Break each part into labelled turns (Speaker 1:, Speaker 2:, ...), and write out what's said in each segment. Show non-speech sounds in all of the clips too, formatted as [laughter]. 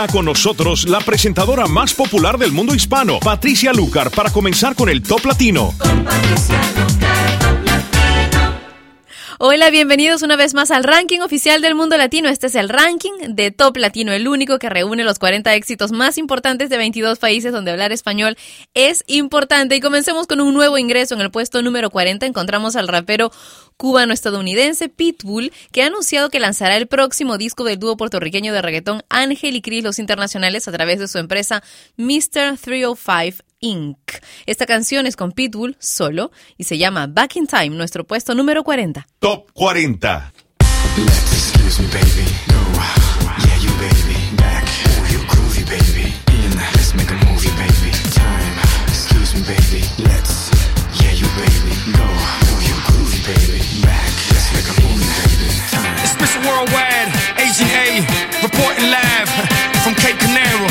Speaker 1: está con nosotros la presentadora más popular del mundo hispano, Patricia Lucar, para comenzar con el Top Latino.
Speaker 2: Hola, bienvenidos una vez más al ranking oficial del mundo latino. Este es el ranking de Top Latino, el único que reúne los 40 éxitos más importantes de 22 países donde hablar español es importante. Y comencemos con un nuevo ingreso. En el puesto número 40 encontramos al rapero cubano-estadounidense Pitbull, que ha anunciado que lanzará el próximo disco del dúo puertorriqueño de reggaetón Ángel y Cris Los Internacionales a través de su empresa Mr. 305 Inc. Esta canción es con Pitbull solo y se llama Back in Time, nuestro puesto número 40.
Speaker 1: Top 40.
Speaker 3: Worldwide, Agent A, reporting live from Cape Canaveral.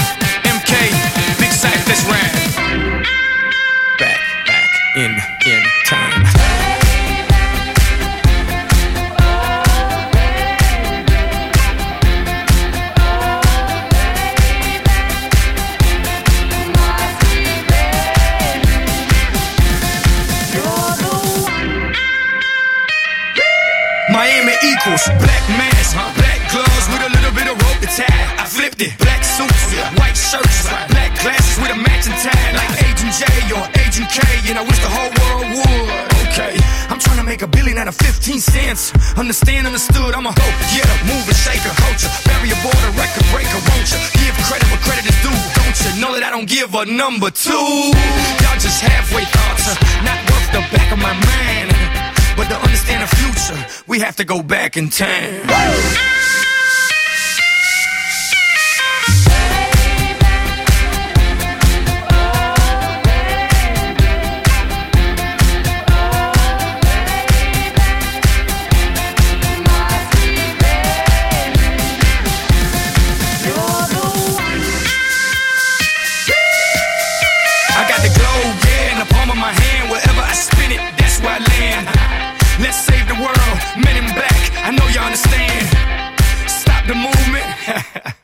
Speaker 3: Equals black mask, black gloves with a little bit of rope to tie. I flipped it, black suits, white shirts, black glasses with a matching tie, like Agent J or Agent K, and I wish the whole world would. Okay, I'm trying to make a billion out of 15 cents. Understand, understood, I'm a go getter, mover, shaker, culture, barrier border, record breaker, won't you? Give credit where credit is due, don't you? Know that I don't give a number two. Y'all just halfway thoughts, not worth the back of my mind. But to understand the future, we have to go back in time.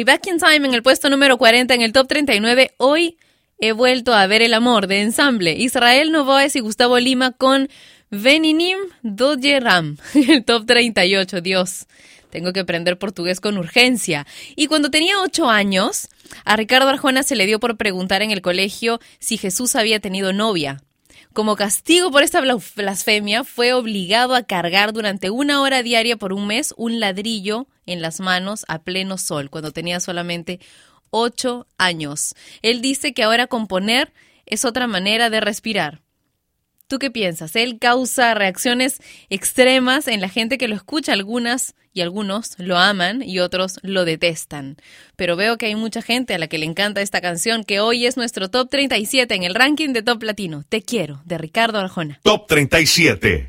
Speaker 2: Pitbull y Back in Time en el puesto número 40 en el top 39. Hoy he vuelto a ver el amor de ensamble. Israel Novoes y Gustavo Lima con Veninim Doje Ram. [laughs] El top 38, Dios. Tengo que aprender portugués con urgencia. Y cuando tenía ocho años, a Ricardo Arjona se le dio por preguntar en el colegio si Jesús había tenido novia. Como castigo por esta blas- blasfemia, fue obligado a cargar durante una hora diaria por un mes un ladrillo en las manos a pleno sol, cuando tenía solamente ocho años. Él dice que ahora componer es otra manera de respirar. ¿Tú qué piensas? Él causa reacciones extremas en la gente que lo escucha. Algunas y algunos lo aman y otros lo detestan. Pero veo que hay mucha gente a la que le encanta esta canción que hoy es nuestro top 37 en el ranking de Top Latino. Te quiero, de Ricardo Arjona.
Speaker 1: Top 37.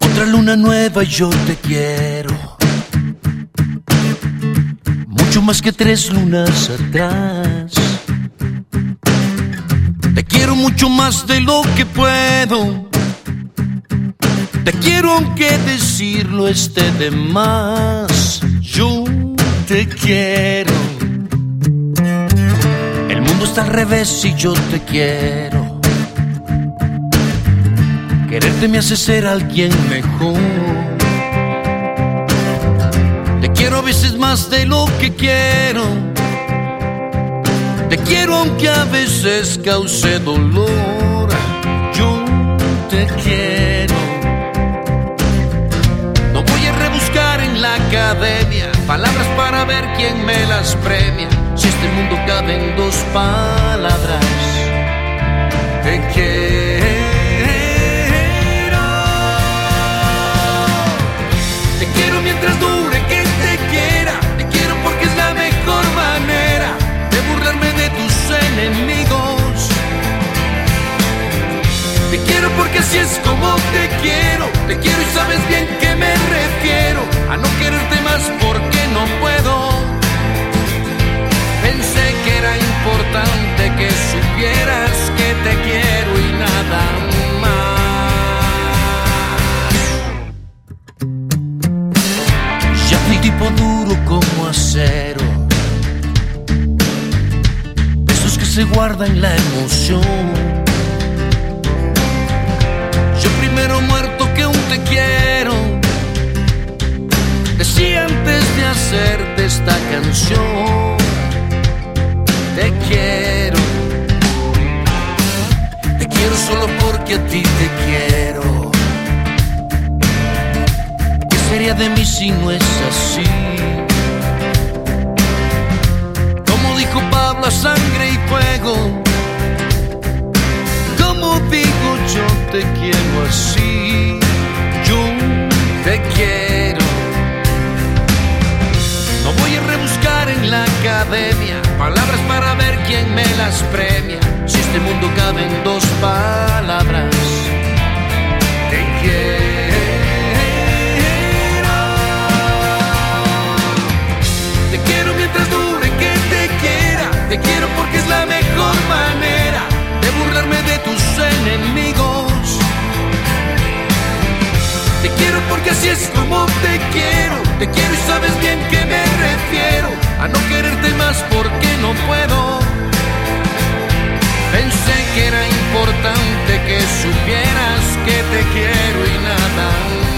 Speaker 4: Otra luna nueva y yo te quiero más que tres lunas atrás. Te quiero mucho más de lo que puedo. Te quiero aunque decirlo esté de más. Yo te quiero. El mundo está al revés y yo te quiero. Quererte me hace ser alguien mejor quiero a veces más de lo que quiero. Te quiero aunque a veces cause dolor. Yo te quiero. No voy a rebuscar en la academia palabras para ver quién me las premia. Si este mundo cabe en dos palabras, te quiero. Porque así es como te quiero. Te quiero y sabes bien que me refiero a no quererte más porque no puedo. Pensé que era importante que supieras que te quiero y nada más. Ya fui tipo duro como acero se guarda en la emoción. Primero muerto que un te quiero. Decía antes de hacerte esta canción. Te quiero. Te quiero solo porque a ti te quiero. ¿Qué sería de mí si no es así? dijo Pablo, sangre y fuego. Digo, yo te quiero así, yo te quiero. No voy a rebuscar en la academia palabras para ver quién me las premia. Si este mundo cabe en dos palabras, te quiero. Te quiero mientras dure te quiero porque es enemigos. Te quiero porque así es como te quiero. Te quiero y sabes bien que me refiero a no quererte más porque no puedo. Pensé que era importante que supieras que te quiero y nada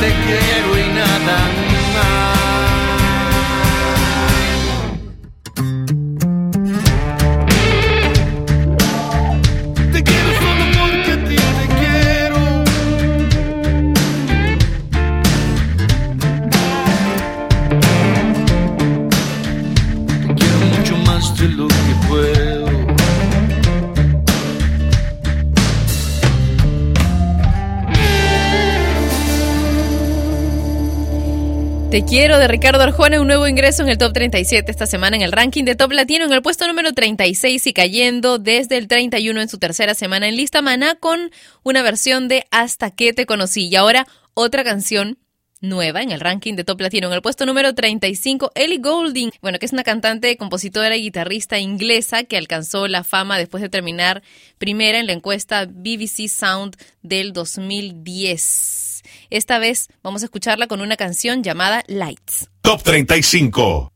Speaker 2: Te quiero Caballero de Ricardo Arjona, un nuevo ingreso en el top 37 esta semana en el ranking de Top Latino en el puesto número 36 y cayendo desde el 31 en su tercera semana en lista Maná con una versión de Hasta que te conocí y ahora otra canción nueva en el ranking de Top Latino. En el puesto número 35, Ellie Goulding, bueno, que es una cantante, compositora y guitarrista inglesa que alcanzó la fama después de terminar primera en la encuesta BBC Sound del 2010. Esta vez vamos a escucharla con una canción llamada Lights.
Speaker 1: Top 35.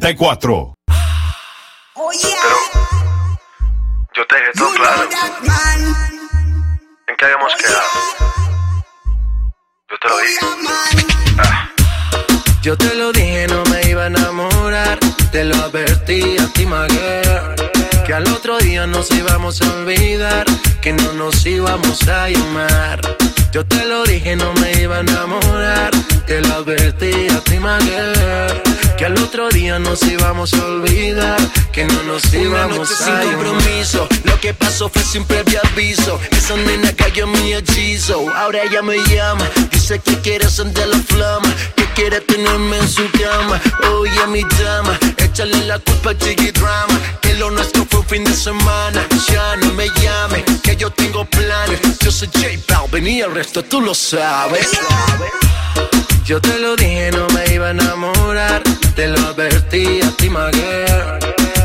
Speaker 1: 34.
Speaker 5: que no nos íbamos
Speaker 4: Una noche sin compromiso, lo que pasó fue sin previo aviso. Esa nena cayó en mi hechizo, ahora ella me llama, dice que quiere sentir la flama, que quiere tenerme en su cama. Oye mi dama, échale la culpa a al Drama, que lo nuestro fue un fin de semana. Ya no me llame, que yo tengo planes. Yo soy J Balvin y el resto tú lo sabes.
Speaker 5: Yo te lo dije, no me iba a enamorar. Te lo advertí a ti, my.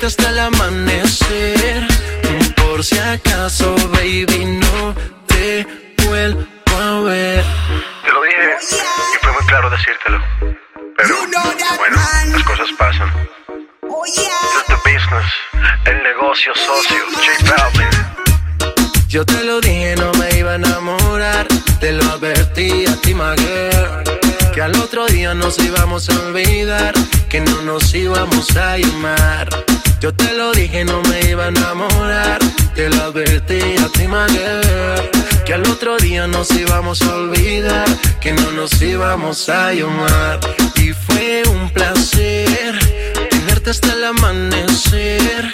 Speaker 5: Tenerte hasta el amanecer. Por si acaso, baby, no te vuelvo a ver.
Speaker 6: Te lo dije y fue muy claro decírtelo. Pero, bueno, las cosas pasan. This is the business, el negocio socio, J Balvin.
Speaker 5: Yo te lo dije, no me iba a enamorar. Te lo advertí a ti, my girl. Que al otro día nos íbamos a olvidar. Que no nos íbamos a llamar. Yo te lo dije, no me iba a enamorar. Te lo advertí a ti, girl. Que al otro día nos íbamos a olvidar. Que no nos íbamos a llamar. Y fue un placer tenerte hasta el amanecer.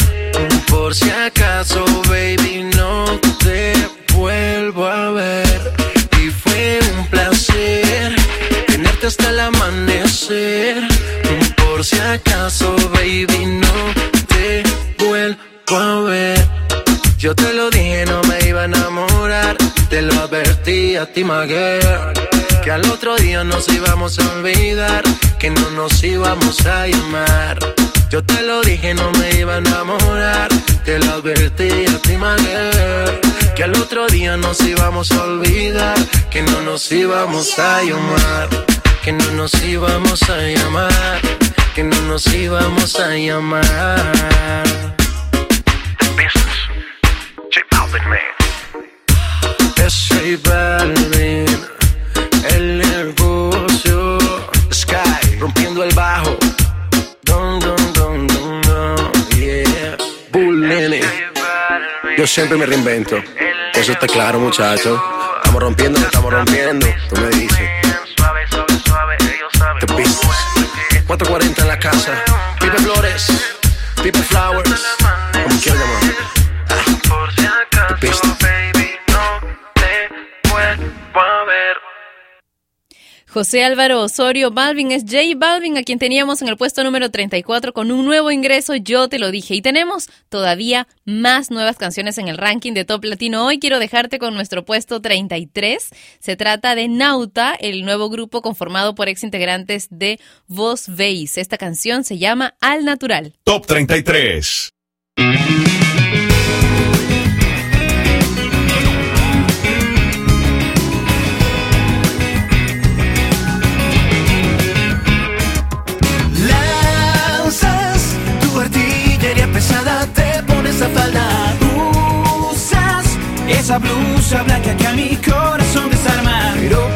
Speaker 5: Por si acaso, baby, no te vuelvo a ver. Y fue un placer hasta el amanecer. Por si acaso, baby, no te vuelvo a ver. Yo te lo dije, no me iba a enamorar. Te lo advertí a ti, my. Que al otro día nos íbamos a olvidar. Que no nos íbamos a llamar. Yo te lo dije, no me iba a enamorar. Te lo advertí a ti, my. Que al otro día nos íbamos a olvidar. Que no nos íbamos a llamar. Que no nos íbamos a llamar. Que no nos íbamos a llamar.
Speaker 6: The business, J Balvin, man.
Speaker 5: Es J Balvin, el negocio. Sky, rompiendo el bajo. Dun, dun, dun, dun, dun, yeah. Bull Nene. Yo siempre me reinvento. Eso está claro, muchachos. Estamos rompiendo, estamos rompiendo. Tú me dices. Business. 440 en la casa. Pipe Flores. Pipe Flowers. Como quieras llamar.
Speaker 6: Por si
Speaker 2: José Álvaro Osorio Balvin es J Balvin, a quien teníamos en el puesto número 34 con un nuevo ingreso, yo te lo dije. Y tenemos todavía más nuevas canciones en el ranking de Top Latino. Hoy quiero dejarte con nuestro puesto 33. Se trata de Nauta, el nuevo grupo conformado por ex integrantes de Voz Veis. Esta canción se llama Al Natural.
Speaker 1: Top 33.
Speaker 7: Te pones a falda. Usas esa blusa blanca que a mi corazón desarma. Pero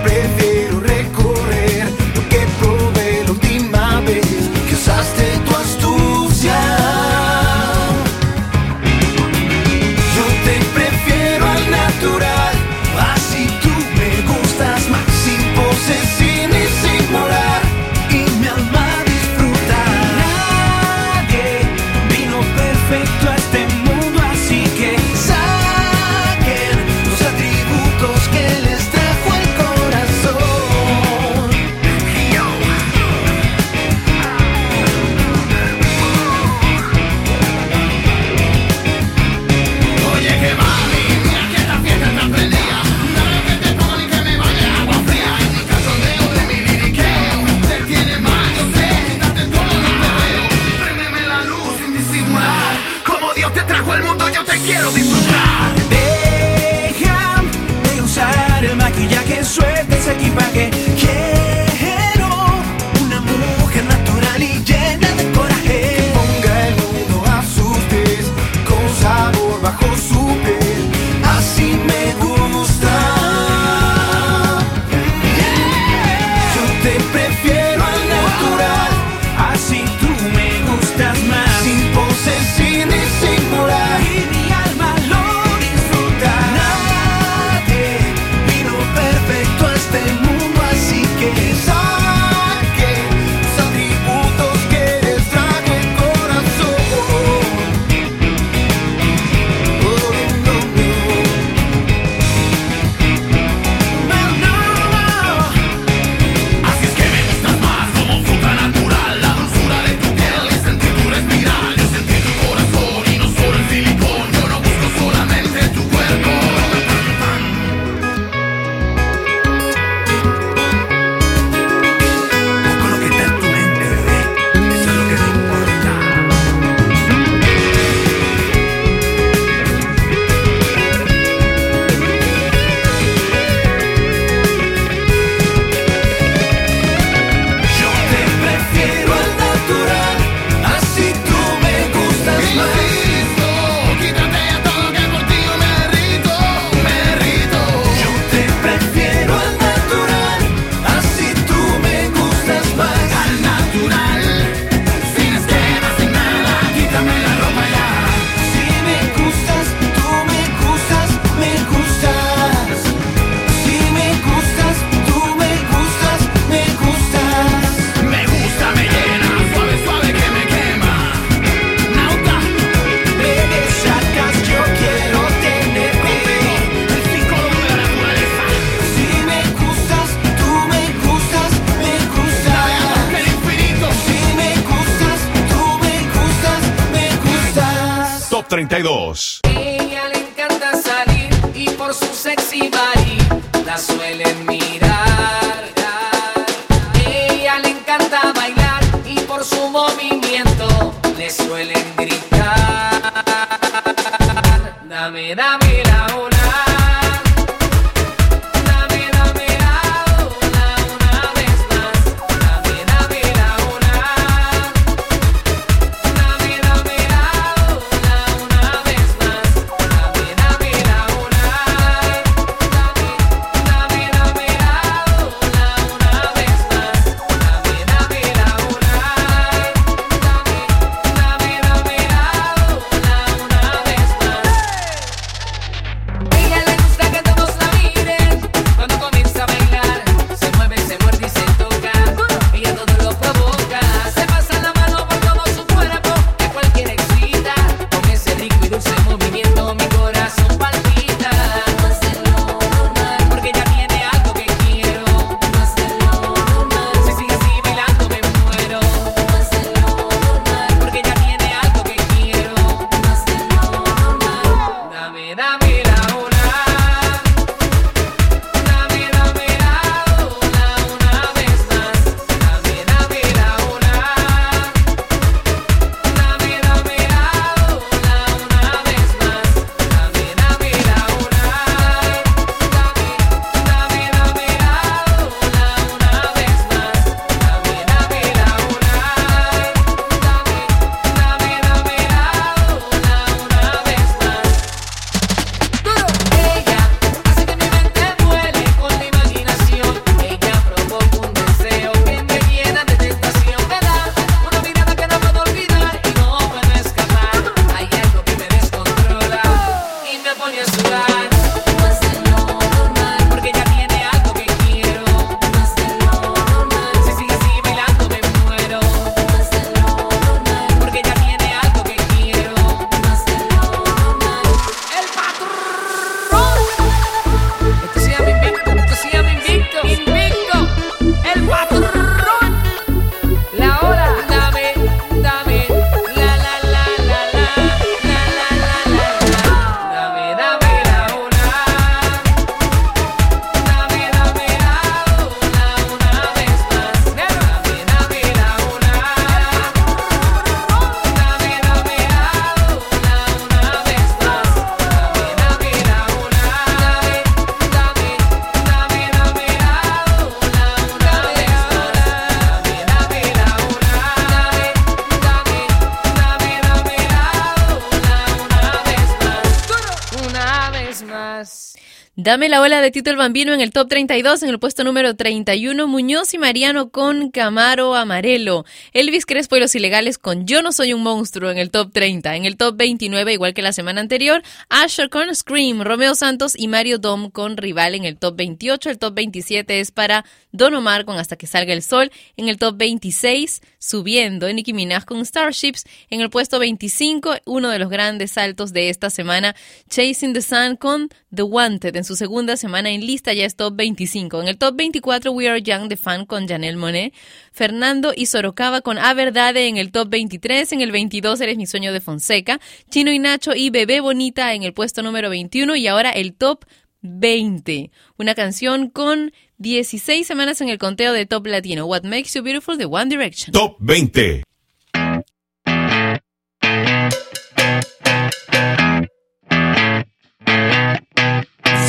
Speaker 8: Dame la
Speaker 2: ola de Tito el Bambino en el top 32, en el puesto número 31, Muñoz y Mariano con Camaro Amarelo, Elvis Crespo y los Ilegales con Yo no soy un monstruo en el top 30, en el top 29, igual que la semana anterior, Asher con Scream, Romeo Santos y Mario Dom con Rival en el top 28, el top 27 es para Don Omar con Hasta que salga el sol, en el top 26, subiendo. Nicki Minaj con Starships en el puesto 25, uno de los grandes saltos de esta semana. Chasing the Sun con The Wanted en su segunda semana en lista ya es top 25. En el top 24 We Are Young de Fan con Janelle Monet. Fernando y Sorocaba con A Verdade en el top 23. En el 22 Eres mi sueño de Fonseca. Chino y Nacho y Bebé Bonita en el puesto número 21 y ahora el top 20. Una canción con 16 semanas en el conteo de Top Latino. What Makes You Beautiful de One Direction.
Speaker 1: Top 20.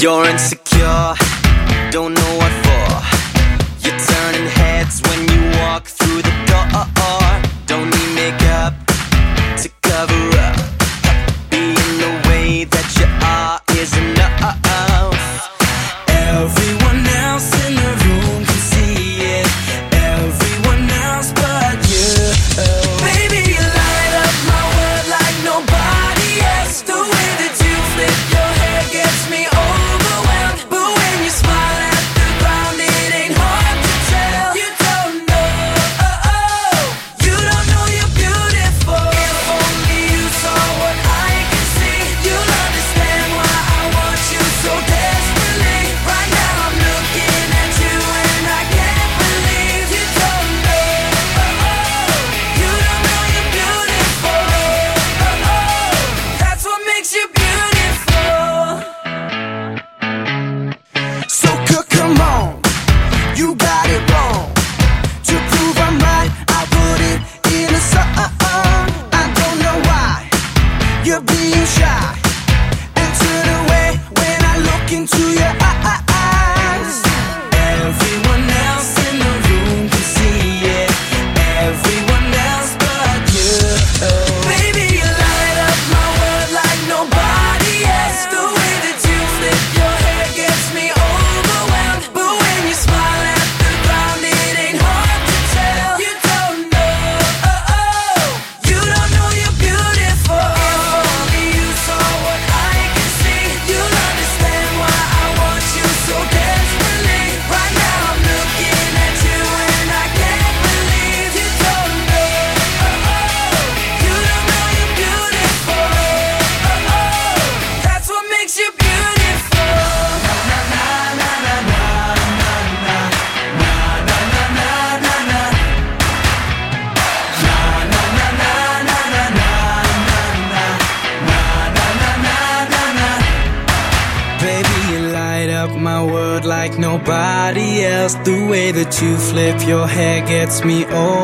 Speaker 9: You're insecure, don't know what for. You're turning heads when you walk through the door. Don't need makeup.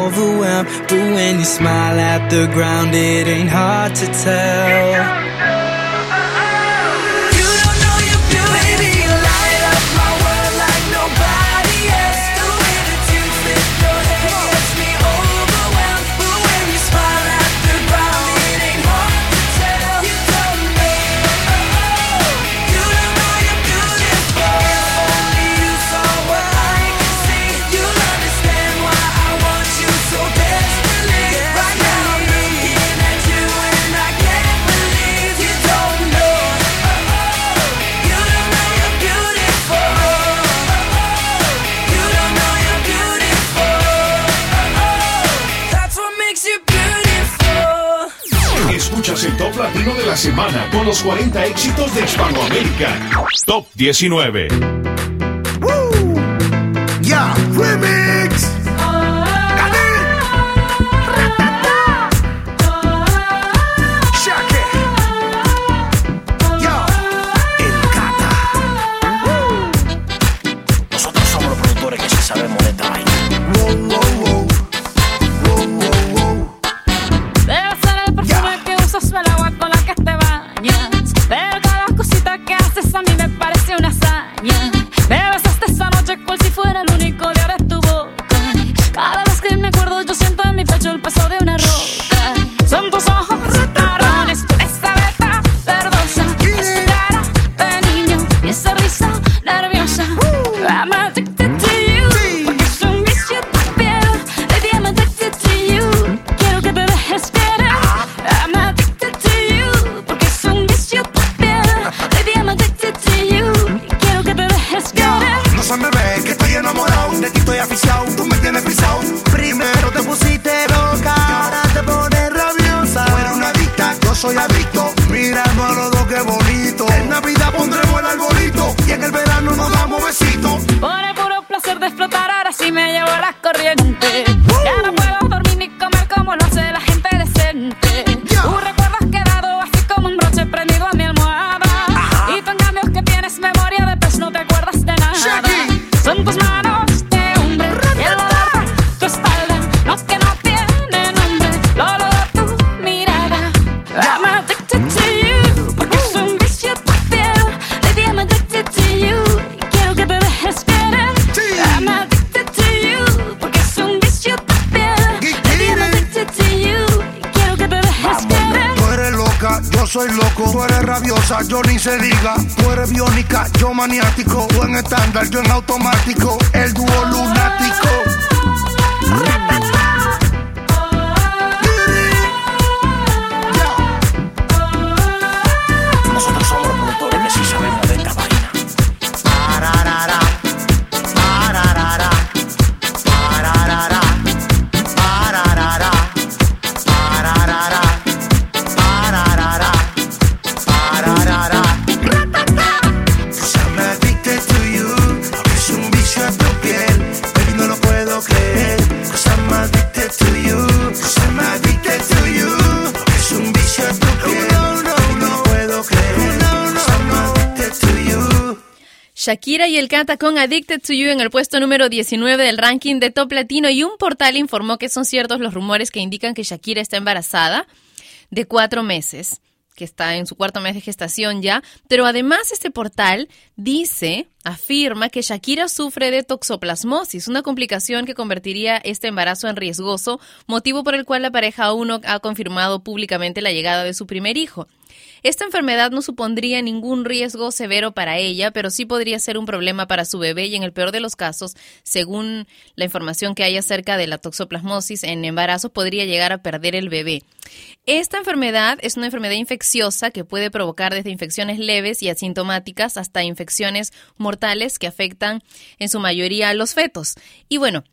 Speaker 9: Overwhelmed. But when you smile at the ground, it ain't hard to tell.
Speaker 1: Los 40 éxitos de Hispanoamérica. Top 19.
Speaker 10: Ya, remix. Rabiosa, yo ni se diga. Tú eres biónica, yo maniático. Tú en estándar, yo en automático. El dúo lunático.
Speaker 2: Shakira y el Cata con Addicted to You en el puesto número 19 del ranking de Top Latino y un portal informó que son ciertos los rumores que indican que Shakira está embarazada de cuatro meses, que está en su cuarto mes de gestación ya, pero además este portal dice, afirma que Shakira sufre de toxoplasmosis, una complicación que convertiría este embarazo en riesgoso, motivo por el cual la pareja aún no ha confirmado públicamente la llegada de su primer hijo. Esta enfermedad no supondría ningún riesgo severo para ella, pero sí podría ser un problema para su bebé y en el peor de los casos, según la información que hay acerca de la toxoplasmosis en embarazo, podría llegar a perder el bebé. Esta enfermedad es una enfermedad infecciosa que puede provocar desde infecciones leves y asintomáticas hasta infecciones mortales que afectan en su mayoría a los fetos. Y bueno,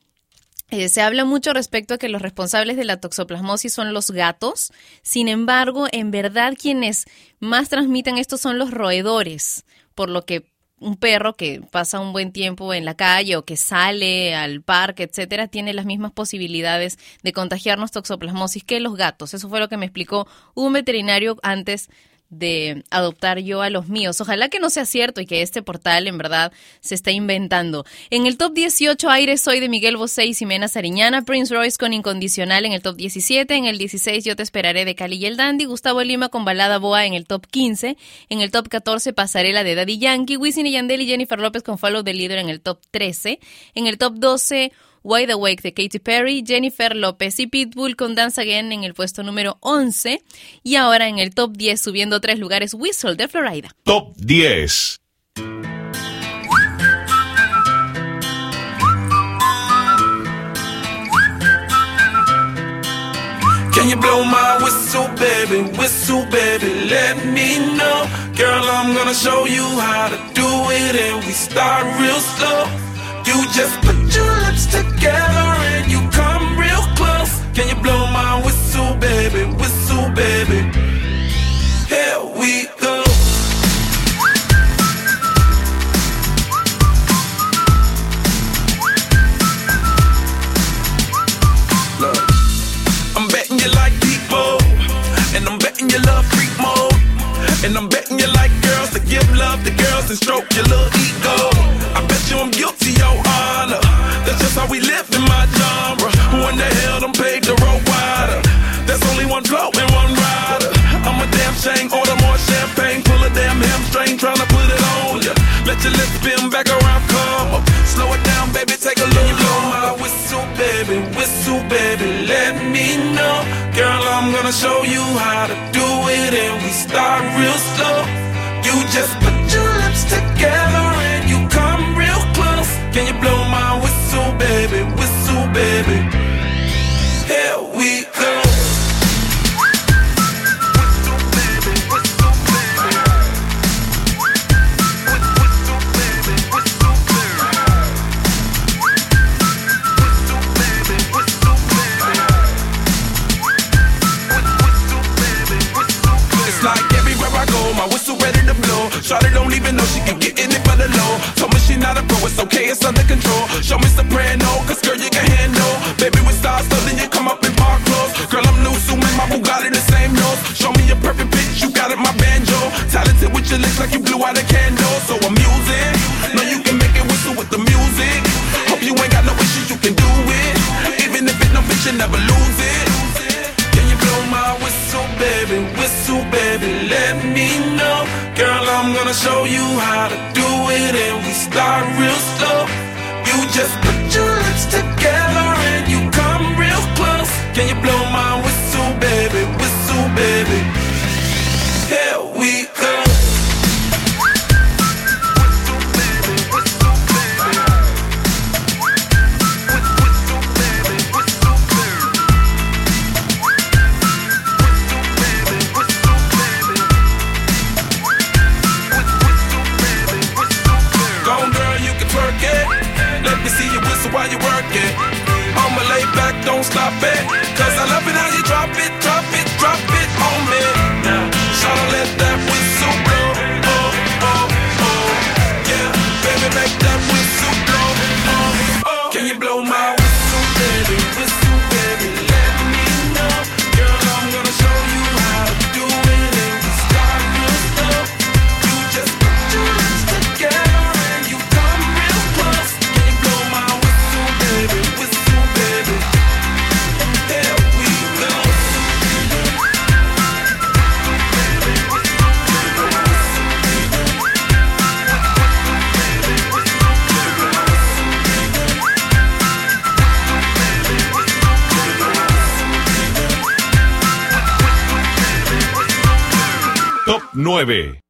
Speaker 2: eh, se habla mucho respecto a que los responsables de la toxoplasmosis son los gatos. Sin embargo, en verdad quienes más transmiten esto son los roedores, por lo que un perro que pasa un buen tiempo en la calle o que sale al parque, etcétera, tiene las mismas posibilidades de contagiarnos toxoplasmosis que los gatos. Eso fue lo que me explicó un veterinario antes de adoptar yo a los míos. Ojalá que no sea cierto y que este portal en verdad se esté inventando. En el top 18, Aire Soy de Miguel Bosé y Ximena Sariñana, Prince Royce con Incondicional en el top 17, en el 16 Yo Te Esperaré de Cali y el Dandy, Gustavo Lima con Balada Boa en el top 15, en el top 14 Pasarela de Daddy Yankee, Wisin y Yandel y Jennifer López con Follow the Leader en el top 13, en el top 12 Wide Awake de Katy Perry, Jennifer López y Pitbull con Dance Again en el puesto número 11 y ahora en el top 10 subiendo tres lugares Whistle de Florida.
Speaker 1: Top 10.
Speaker 11: Can you blow my whistle, baby? Whistle, baby, let me know. Girl, I'm gonna show you how to do it, and we start real slow. You just put your lips together and you come real close. Can you blow my whistle, baby? Whistle, baby. Here we go. Look, I'm betting you like people, and I'm betting you love freak mode, and I'm betting you like girls to give love to girls and stroke your little ego. That's we live in my genre. Who in the hell done paved the road wider? There's only one flow and one rider. I'm a damn shame, order more champagne, pull a damn hamstring, tryna put it on ya. Let your lips spin back around, come up. Slow it down, baby, take a look. Blow my whistle, baby, whistle, baby, let me know. Girl, I'm gonna show you how to do it, and we start real slow. You just put your lips together and you come real close. Can you blow baby, whistle, baby? Here we low. Told me she not a pro, it's okay, it's under control. Show me soprano, cause girl, you can handle. Baby, with stars, so then you come up in park clothes. Girl, I'm new, so my Bugatti the same nose. Show me a perfect pitch, you got it, my banjo. Talented with your lips like you blew out a candle. So I'm using, know you can make it whistle with the music. Hope you ain't got no issues, you can do it. Even if it no bitch, you never lose it. Gonna show you how to do it, and we start real slow. You just put your lips together and you come real close. Can you blow
Speaker 1: 9.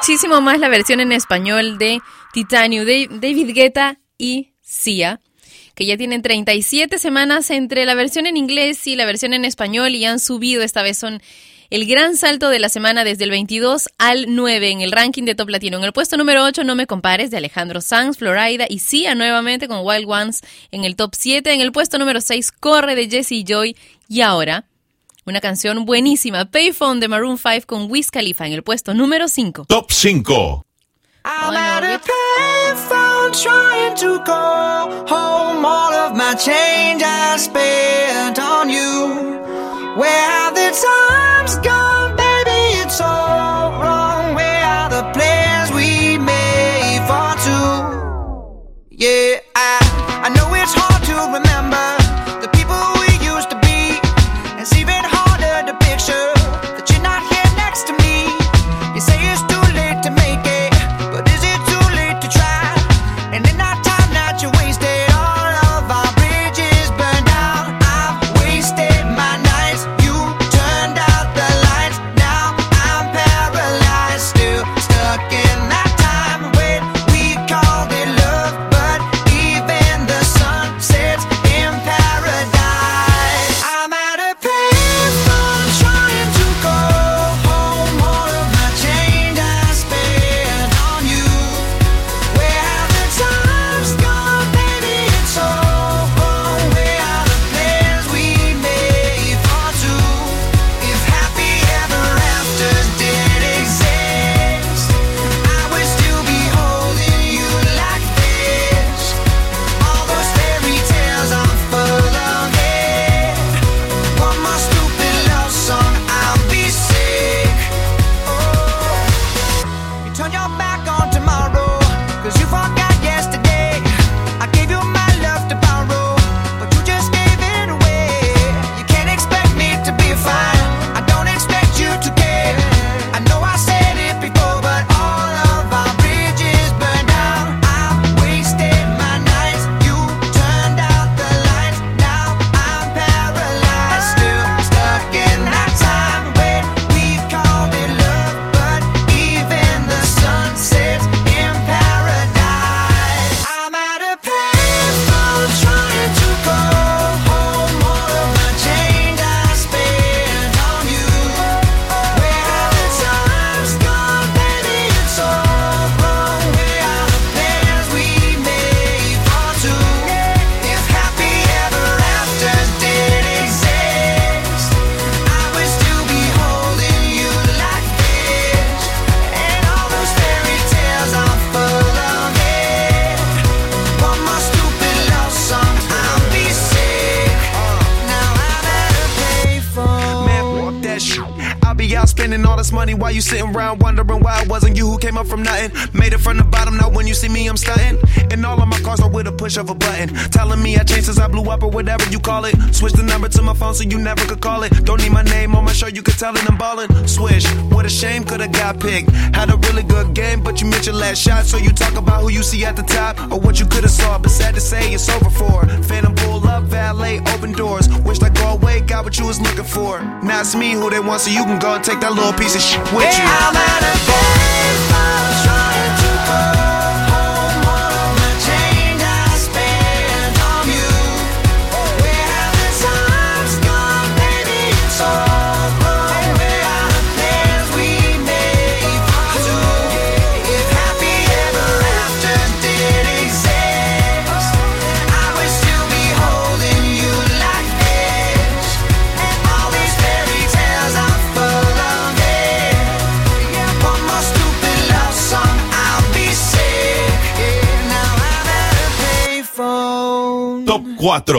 Speaker 2: Muchísimo más la versión en español de Titanium de David Guetta y Sia, que ya tienen 37 semanas entre la versión en inglés y la versión en español y han subido, esta vez son el gran salto de la semana desde el 22 al 9 en el ranking de Top Latino. En el puesto número 8, No me compares, de Alejandro Sanz, Florida y Sia nuevamente con Wild Ones en el top 7. En el puesto número 6, Corre de Jesse Joy y ahora una canción buenísima, Payphone de Maroon 5 con Wiz Khalifa en el puesto número 5.
Speaker 1: Top 5.
Speaker 12: I'm at a payphone trying to call home all of my change I spent on you. Where have the times gone, baby? It's all wrong. Where are the plans we made for two? Yeah,
Speaker 13: ballin', swish. What a shame, coulda got picked. Had a really good game, but you missed your last shot. So you talk about who you see at the top or what you coulda saw. But sad to say, it's over for. Phantom pull up, valet, open doors. Wish I go away, got what you was looking for. Now it's me who they want, so you can go and take that little piece of shit with you.
Speaker 12: Hey, I'm at a baseball, trying to go.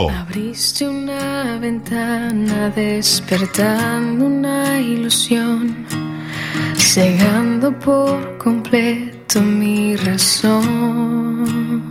Speaker 14: Abriste una ventana despertando una ilusión, cegando por completo mi razón.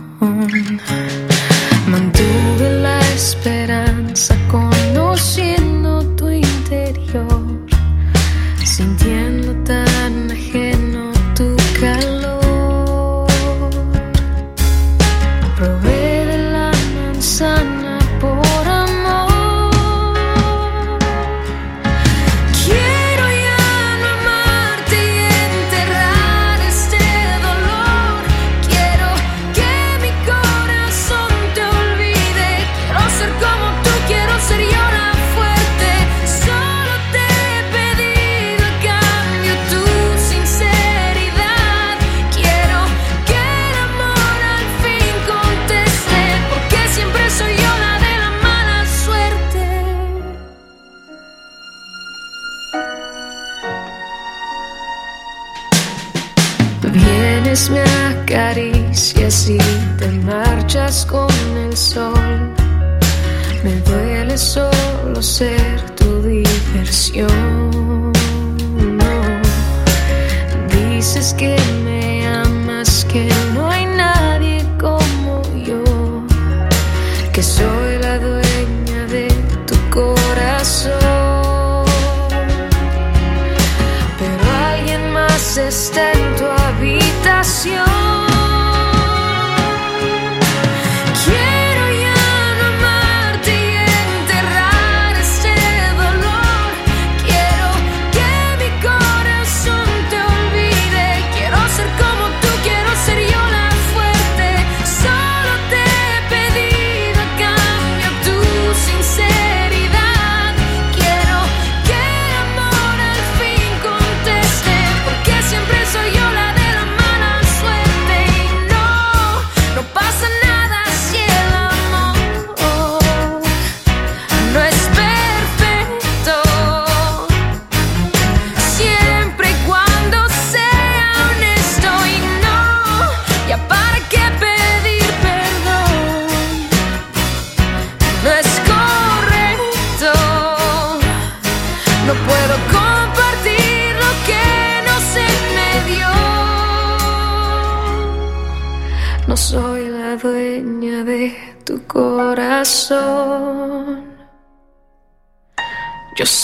Speaker 14: ser tu diversión. Dices que me amas, que no hay nadie como yo, que soy la dueña de tu corazón. Pero alguien más está en tu habitación.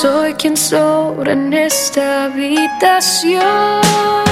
Speaker 14: soy quien sobra en esta habitación.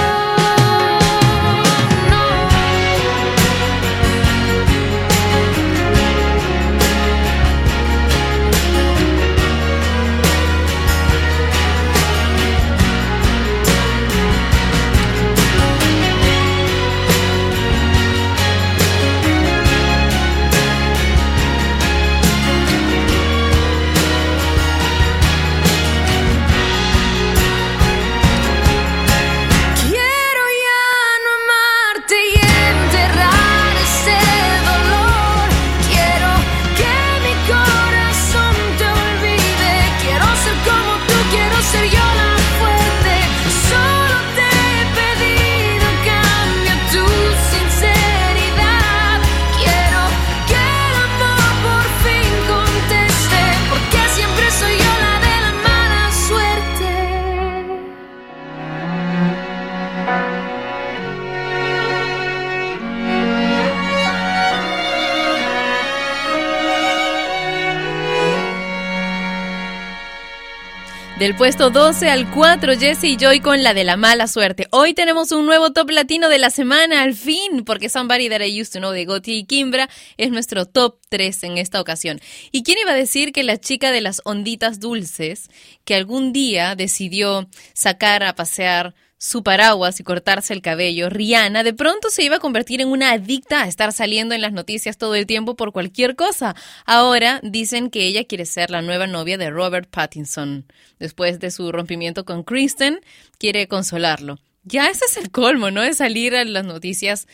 Speaker 2: Del puesto 12 al 4, Jesse y Joy con la de la mala suerte. Hoy tenemos un nuevo top latino de la semana, al fin, porque Somebody That I Used to Know de Gotti y Kimbra es nuestro top 3 en esta ocasión. ¿Y quién iba a decir que la chica de las onditas dulces, que algún día decidió sacar a pasear su paraguas y cortarse el cabello, Rihanna de pronto se iba a convertir en una adicta a estar saliendo en las noticias todo el tiempo por cualquier cosa. Ahora dicen que ella quiere ser la nueva novia de Robert Pattinson. Después de su rompimiento con Kristen, quiere consolarlo. Ya ese es el colmo, ¿no? De salir a las noticias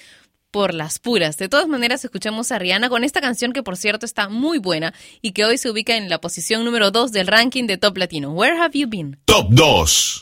Speaker 2: por las puras. De todas maneras, escuchamos a Rihanna con esta canción que, por cierto, está muy buena y que hoy se ubica en la posición número 2 del ranking de Top Latino. Where have you been?
Speaker 1: Top 2.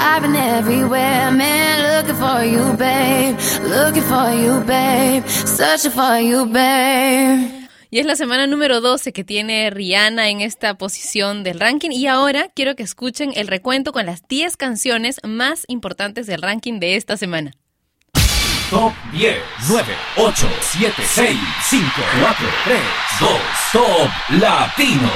Speaker 15: I've been everywhere, man, looking for you, babe, looking for you, babe, searching for you, babe.
Speaker 2: Y es la semana número 12 que tiene Rihanna en esta posición del ranking. Y ahora quiero que escuchen el recuento con las 10 canciones más importantes del ranking de esta semana.
Speaker 16: Top 10, 9, 8, 7, 6, 5, 4, 3, 2, Top Latino.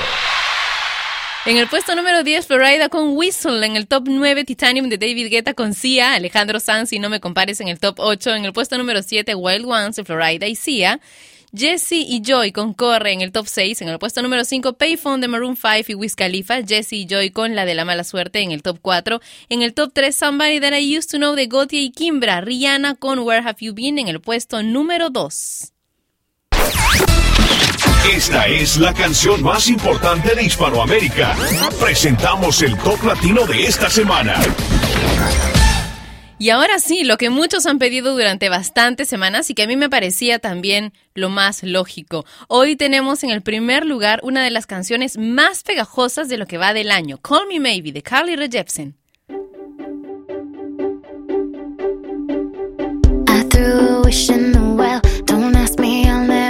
Speaker 2: En el puesto número 10, Florida con Whistle. En el top 9, Titanium de David Guetta con Sia. Alejandro Sanz y No Me Compares en el top 8. En el puesto número 7, Wild Ones de Florida y Sia. Jesse y Joy con Corre en el top 6. En el puesto número 5, Payphone de Maroon 5 y Wiz Khalifa. Jesse y Joy con La de la Mala Suerte en el top 4. En el top 3, Somebody That I Used to Know de Gautier y Kimbra. Rihanna con Where Have You Been en el puesto número 2.
Speaker 1: Esta es la canción más importante de Hispanoamérica. Presentamos el top latino de esta semana.
Speaker 2: Y ahora sí, lo que muchos han pedido durante bastantes semanas y que a mí me parecía también lo más lógico. Hoy tenemos en el primer lugar una de las canciones más pegajosas de lo que va del año, Call Me Maybe, de Carly Rae Jepsen.
Speaker 15: I threw a wish in the well. Don't ask me, I'll never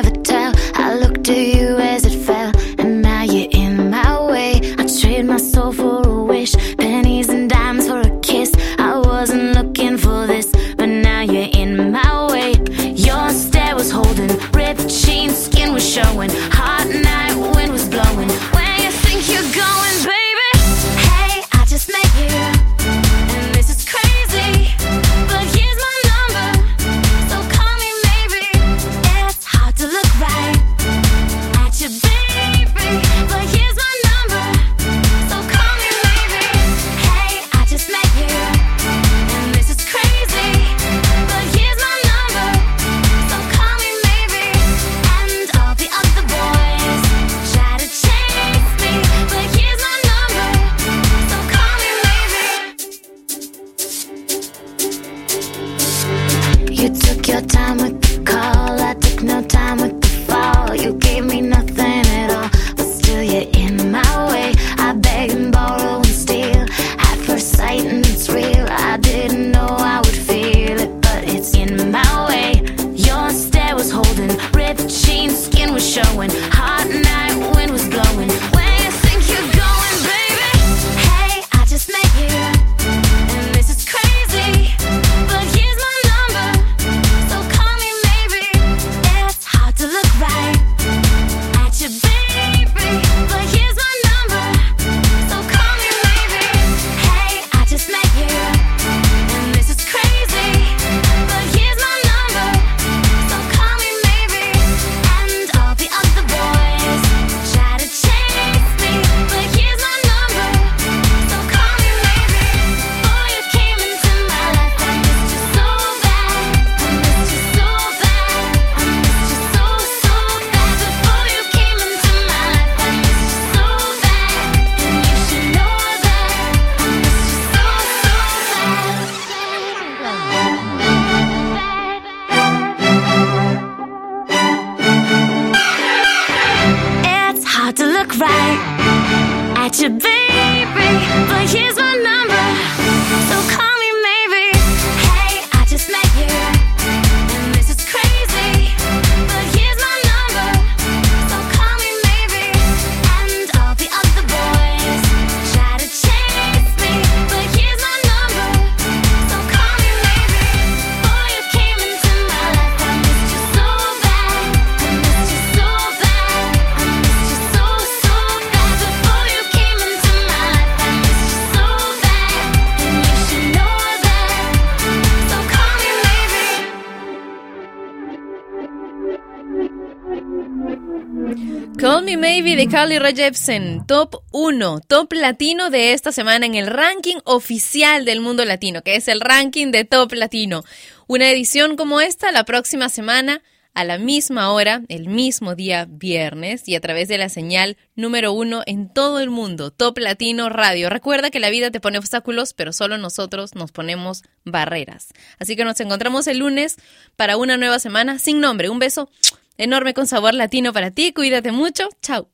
Speaker 2: Carly Rae Jepsen, top 1, top latino de esta semana en el ranking oficial del mundo latino, que es el ranking de top latino. Una edición como esta la próxima semana a la misma hora, el mismo día viernes y a través de la señal número uno en todo el mundo, Top Latino Radio. Recuerda que la vida te pone obstáculos, pero solo nosotros nos ponemos barreras. Así que nos encontramos el lunes para una nueva semana sin nombre. Un beso enorme con sabor latino para ti. Cuídate mucho. Chao.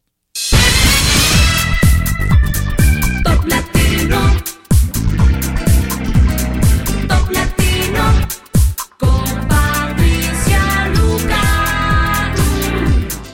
Speaker 7: Top Latino. Top Latino. Con Patricia Luca.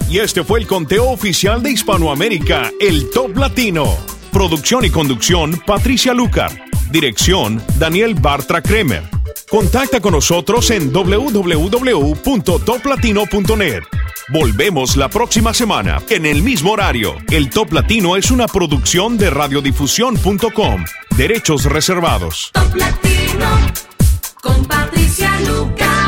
Speaker 1: Y este fue el conteo oficial de Hispanoamérica, el Top Latino. Producción y conducción, Patricia Lucar. Dirección, Daniel Bartra Kremer.
Speaker 16: Contacta con nosotros en www.toplatino.net. Volvemos la próxima semana en el mismo horario. El Top Latino es una producción de radiodifusión.com. Derechos reservados.
Speaker 17: Top Latino con Patricia Luca.